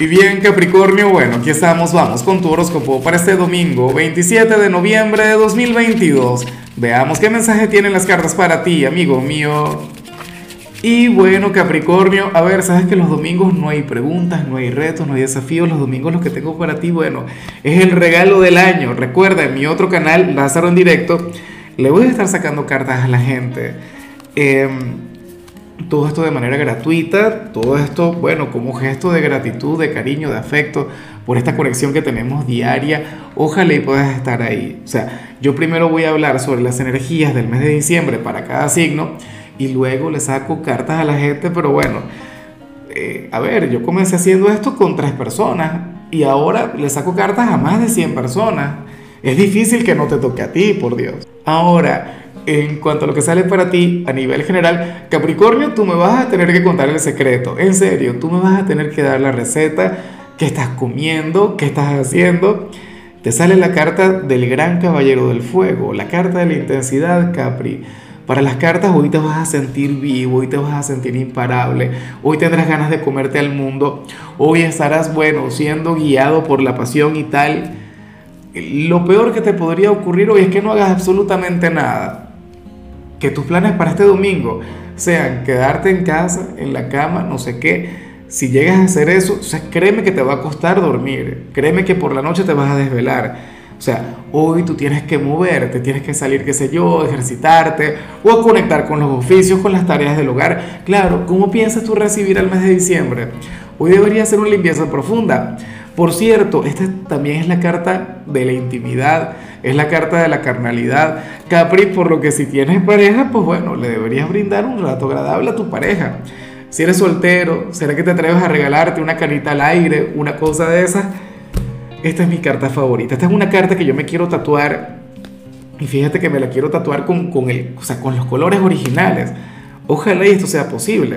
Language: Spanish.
Y bien, Capricornio, bueno, aquí estamos, vamos con tu horóscopo para este domingo, 27 de noviembre de 2022. Veamos qué mensaje tienen las cartas para ti, amigo mío. Y bueno, Capricornio, a ver, sabes que los domingos no hay preguntas, no hay retos, no hay desafíos. Los domingos los que tengo para ti, bueno, es el regalo del año. Recuerda, en mi otro canal, Lázaro en directo, le voy a estar sacando cartas a la gente. Eh, todo esto de manera gratuita, todo esto, bueno, como gesto de gratitud, de cariño, de afecto por esta conexión que tenemos diaria. Ojalá y puedas estar ahí. O sea, yo primero voy a hablar sobre las energías del mes de diciembre para cada signo y luego le saco cartas a la gente, pero bueno, eh, a ver, yo comencé haciendo esto con tres personas y ahora le saco cartas a más de 100 personas. Es difícil que no te toque a ti, por Dios. Ahora, en cuanto a lo que sale para ti a nivel general, Capricornio, tú me vas a tener que contar el secreto. En serio, tú me vas a tener que dar la receta, qué estás comiendo, qué estás haciendo. Te sale la carta del gran caballero del fuego, la carta de la intensidad, Capri. Para las cartas hoy te vas a sentir vivo, hoy te vas a sentir imparable, hoy tendrás ganas de comerte al mundo, hoy estarás, bueno, siendo guiado por la pasión y tal. Lo peor que te podría ocurrir hoy es que no hagas absolutamente nada que tus planes para este domingo sean quedarte en casa, en la cama, no sé qué, si llegas a hacer eso, o sea, créeme que te va a costar dormir, créeme que por la noche te vas a desvelar. O sea, hoy tú tienes que moverte, tienes que salir, qué sé yo, ejercitarte o conectar con los oficios, con las tareas del hogar. Claro, ¿cómo piensas tú recibir el mes de diciembre? Hoy debería ser una limpieza profunda. Por cierto, esta también es la carta de la intimidad, es la carta de la carnalidad. Capri, por lo que si tienes pareja, pues bueno, le deberías brindar un rato agradable a tu pareja. Si eres soltero, ¿será que te atreves a regalarte una carita al aire, una cosa de esas? Esta es mi carta favorita. Esta es una carta que yo me quiero tatuar. Y fíjate que me la quiero tatuar con, con, el, o sea, con los colores originales. Ojalá y esto sea posible.